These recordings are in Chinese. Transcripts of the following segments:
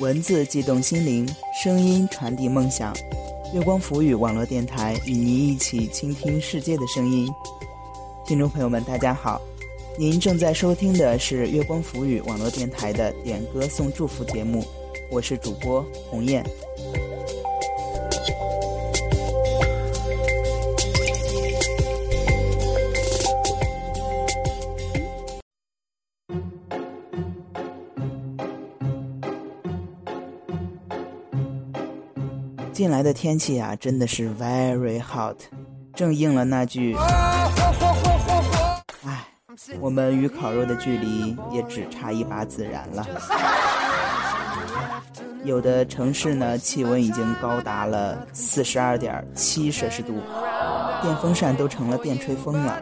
文字悸动心灵，声音传递梦想。月光浮语网络电台与您一起倾听世界的声音。听众朋友们，大家好，您正在收听的是月光浮语网络电台的点歌送祝福节目，我是主播鸿雁。的天气啊，真的是 very hot，正应了那句。哎，我们与烤肉的距离也只差一把孜然了。有的城市呢，气温已经高达了四十二点七摄氏度，电风扇都成了电吹风了。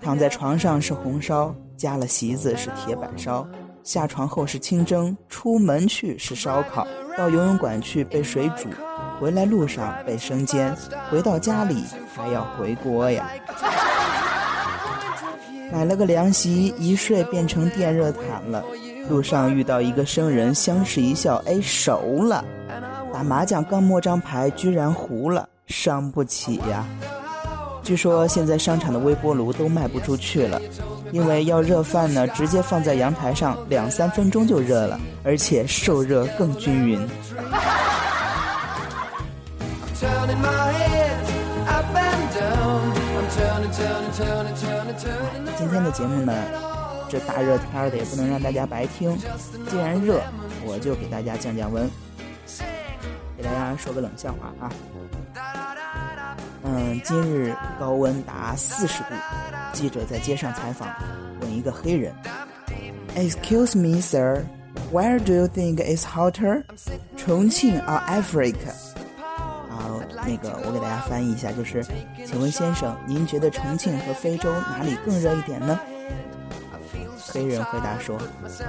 躺在床上是红烧，加了席子是铁板烧，下床后是清蒸，出门去是烧烤，到游泳馆去被水煮。回来路上被生煎，回到家里还要回锅呀。买了个凉席，一睡变成电热毯了。路上遇到一个生人，相视一笑，哎，熟了。打麻将刚摸张牌，居然糊了，伤不起呀。据说现在商场的微波炉都卖不出去了，因为要热饭呢，直接放在阳台上，两三分钟就热了，而且受热更均匀。今天的节目呢，这大热天的也不能让大家白听。既然热，我就给大家降降温，给大家说个冷笑话啊。嗯，今日高温达四十度，记者在街上采访，问一个黑人：“Excuse me, sir, where do you think is hotter, 重庆 or Africa？” 那个，我给大家翻译一下，就是，请问先生，您觉得重庆和非洲哪里更热一点呢？黑人回答说：“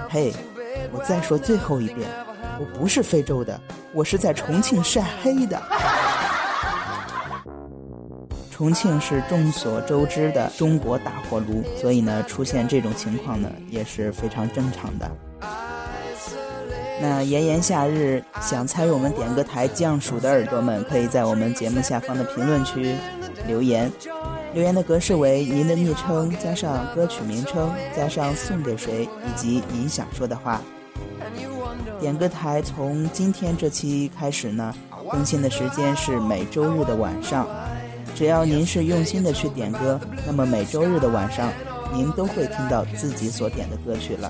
嘿，我再说最后一遍，我不是非洲的，我是在重庆晒黑的。重庆是众所周知的中国大火炉，所以呢，出现这种情况呢，也是非常正常的。”那炎炎夏日，想参与我们点歌台降暑的耳朵们，可以在我们节目下方的评论区留言。留言的格式为您的昵称加上歌曲名称加上送给谁以及您想说的话。点歌台从今天这期开始呢，更新的时间是每周日的晚上。只要您是用心的去点歌，那么每周日的晚上，您都会听到自己所点的歌曲了。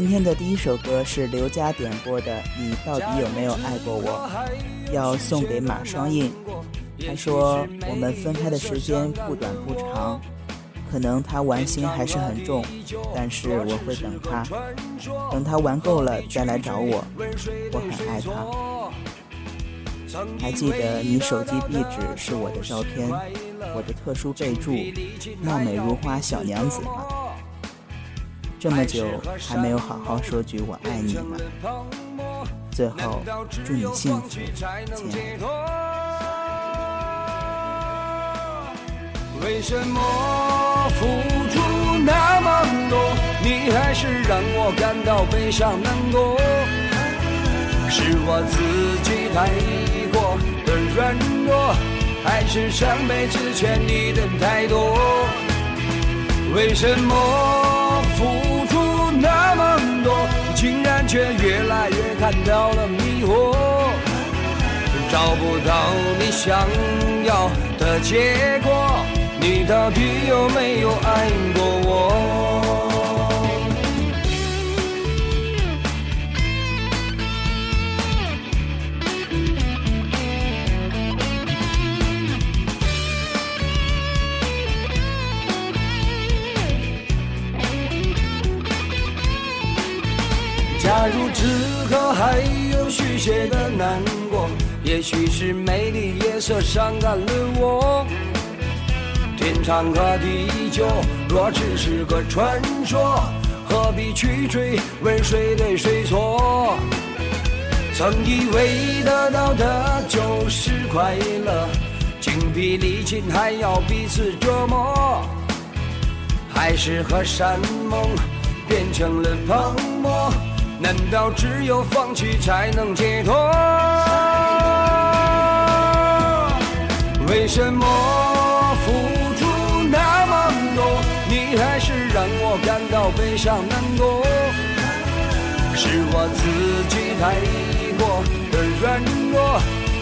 今天的第一首歌是刘佳点播的《你到底有没有爱过我》，要送给马双印。他说：“我们分开的时间不短不长，可能他玩心还是很重，但是我会等他，等他玩够了再来找我。我很爱他。还记得你手机壁纸是我的照片，我的特殊备注‘貌美如花小娘子’吗？这么久还没有好好说句我爱你呢。最后祝你幸福，亲爱的。”为什么付出那么多，你还是让我感到悲伤难过？是我自己太过的软弱，还是上辈子欠你的太多？为什么付，却越来越看到了迷惑？找不到你想要的结果，你到底有没有爱过我？色伤感了我。天长和地久若只是个传说，何必去追问谁对谁错？曾以为得到的就是快乐，精疲力尽还要彼此折磨，海誓和山盟变成了泡沫。难道只有放弃才能解脱？为什么付出那么多，你还是让我感到悲伤难过？是我自己太过的软弱，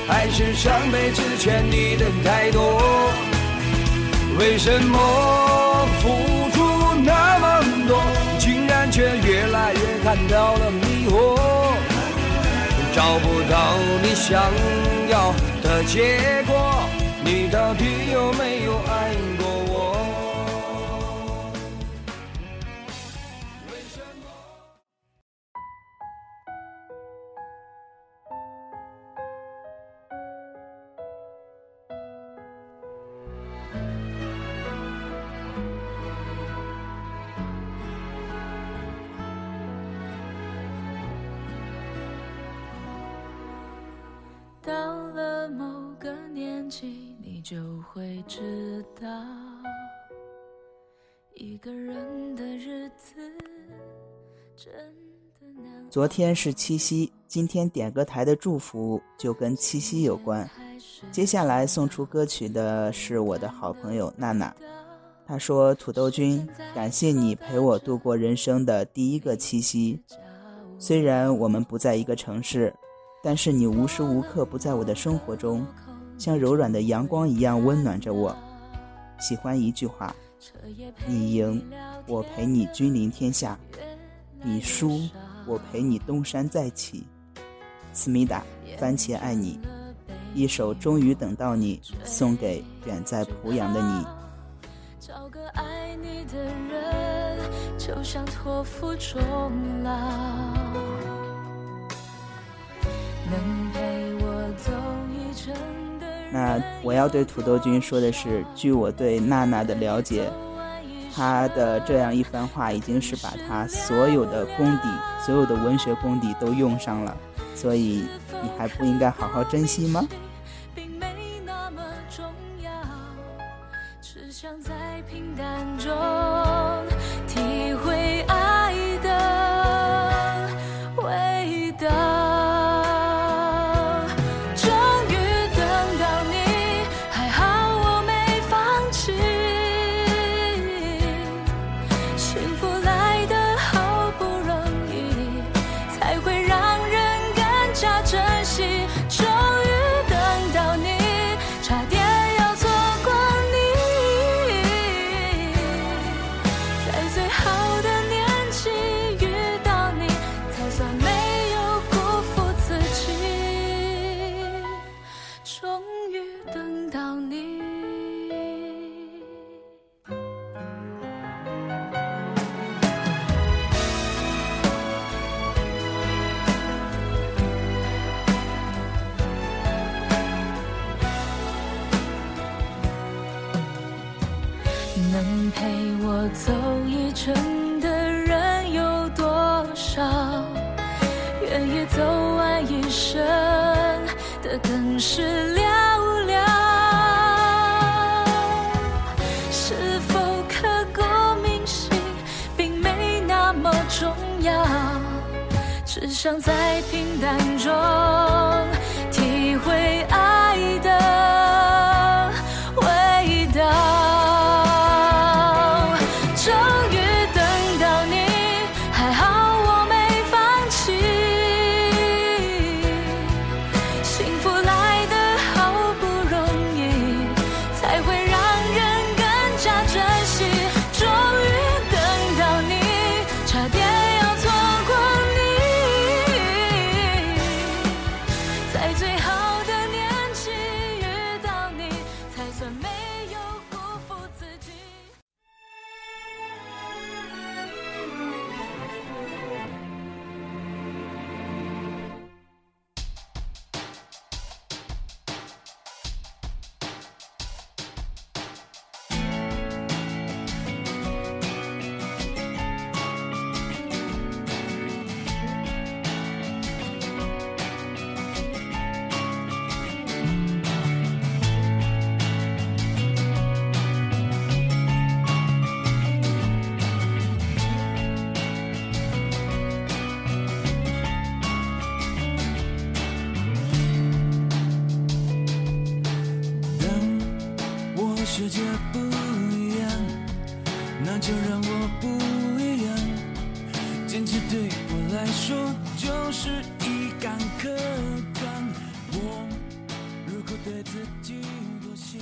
还是上辈子欠你的太多？为什么付出那么多？竟然却越来越看到了迷惑，找不到你想要的结果，你到底有没就会知道，一个人的日子。昨天是七夕，今天点歌台的祝福就跟七夕有关。接下来送出歌曲的是我的好朋友娜娜，她说：“土豆君，感谢你陪我度过人生的第一个七夕，虽然我们不在一个城市。”但是你无时无刻不在我的生活中，像柔软的阳光一样温暖着我。喜欢一句话：你赢，我陪你君临天下；你输，我陪你东山再起。思密达，番茄爱你，一首《终于等到你》送给远在濮阳的你。找个爱你的人，就像托付终老。那我要对土豆君说的是，据我对娜娜的了解，她的这样一番话已经是把她所有的功底、所有的文学功底都用上了，所以你还不应该好好珍惜吗？伤在平淡中世界不一样，那就让我不一样。坚持对我来说就是一杆可干。我如果对自己妥协，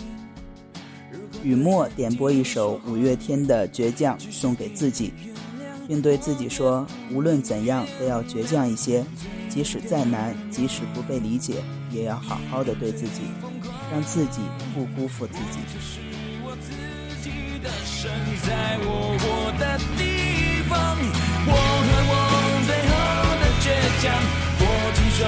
如果雨墨点播一首五月天的《倔强》送给自己，并对自己说：无论怎样都要倔强一些，即使再难，即使不被理解，也要好好的对自己，让自己不辜负自己。这是我自己的身在我活的地方，我和我最后的倔强，握紧双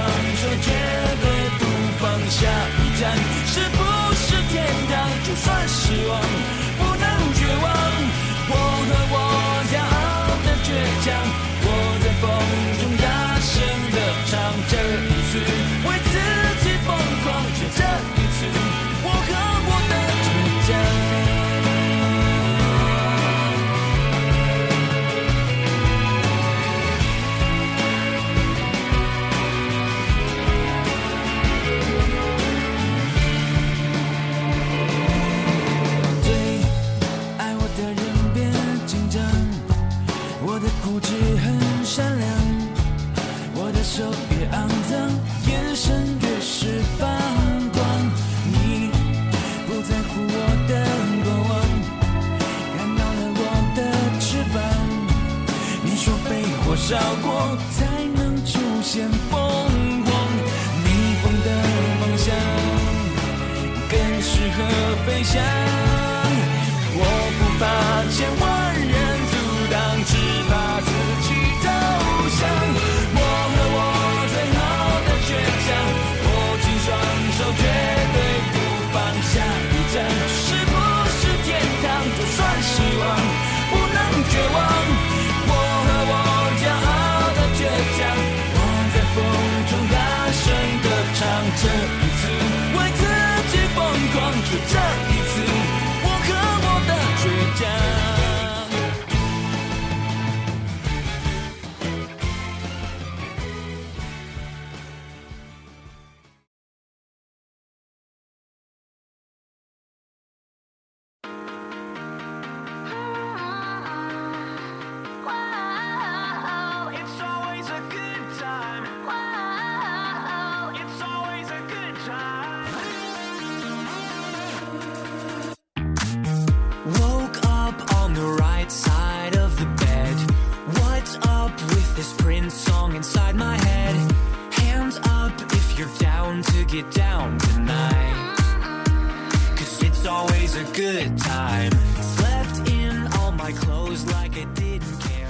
的手越肮脏，眼神越是放光。你不在乎我的过往，看到了我的翅膀。你说被火烧过才能出现 get down tonight. Cause it's always a good time. Slept in all my clothes like I didn't care.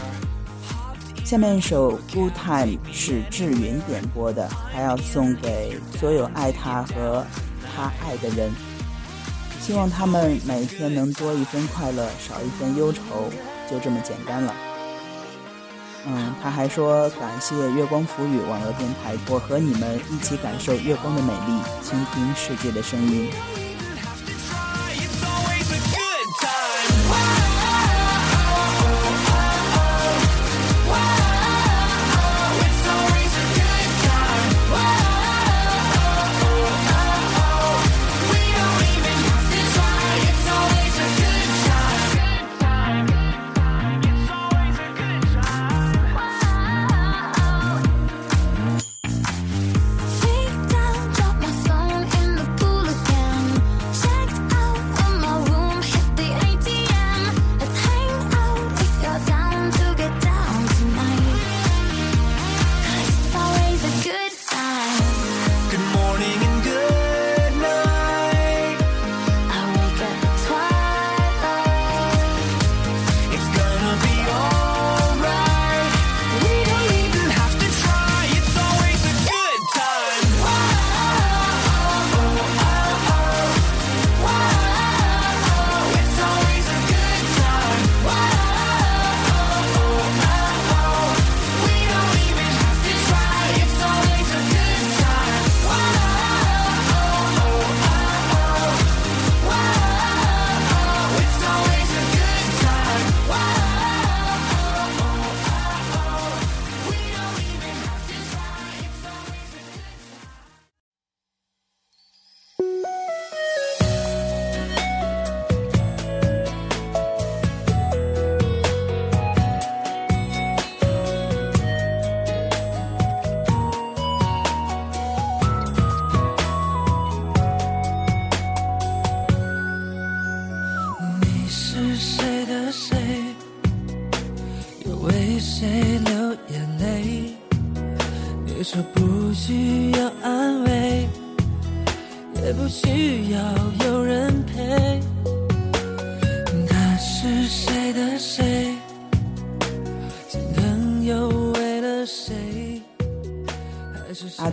Hopped 下面一首《Good Time》是志云点播的，他要送给所有爱他和他爱的人，希望他们每天能多一分快乐，少一分忧愁，就这么简单了。嗯，他还说感谢月光浮语网络电台，我和你们一起感受月光的美丽，倾听世界的声音。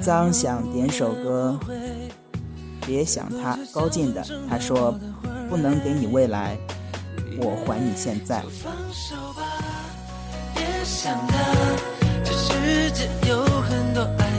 脏想点首歌，别想他，高进的。他说不能给你未来，我还你现在。想他，这世界有很多爱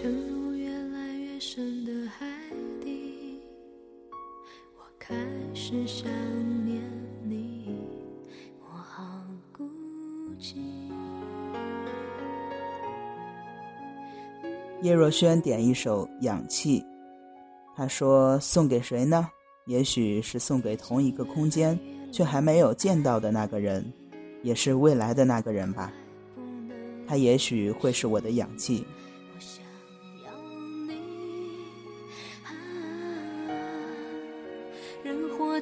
沉入越来越深的海底，我开始想念你，我好孤寂。叶若萱点一首《氧气》，她说送给谁呢？也许是送给同一个空间却还没有见到的那个人，也是未来的那个人吧。他也许会是我的氧气。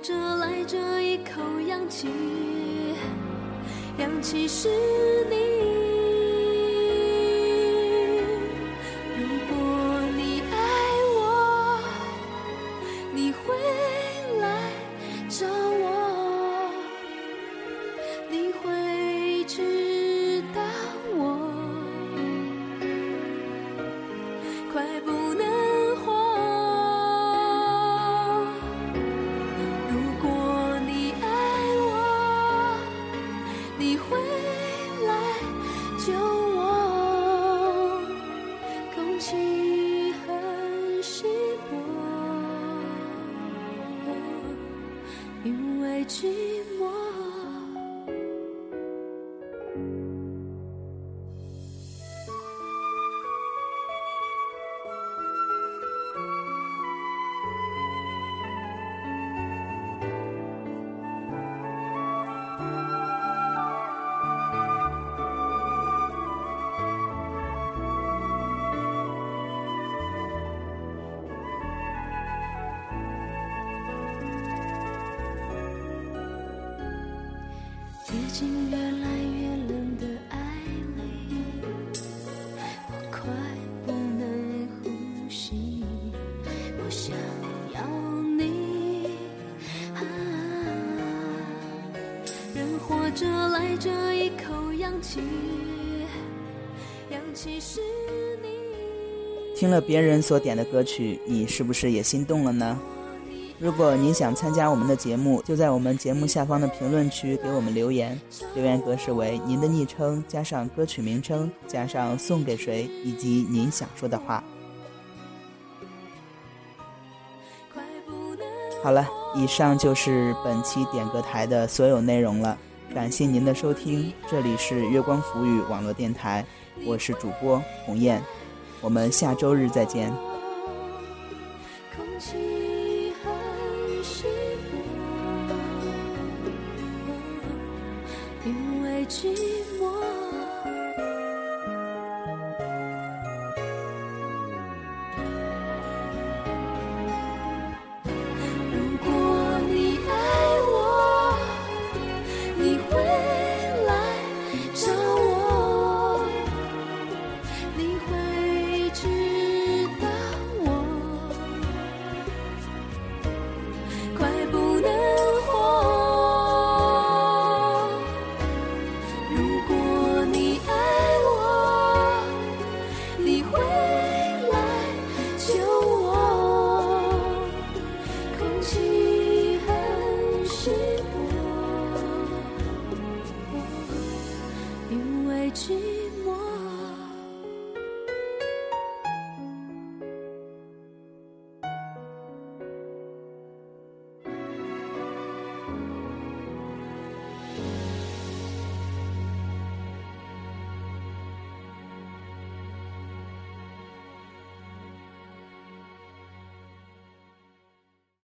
这来这一口氧气，氧气是你。近越来越冷的爱里，我快不能呼吸。我想要你，啊，人活着来这一口氧气，氧气是你。听了别人所点的歌曲，你是不是也心动了呢？如果您想参加我们的节目，就在我们节目下方的评论区给我们留言，留言格式为您的昵称加上歌曲名称加上送给谁以及您想说的话。好了，以上就是本期点歌台的所有内容了，感谢您的收听，这里是月光浮语网络电台，我是主播鸿雁，我们下周日再见。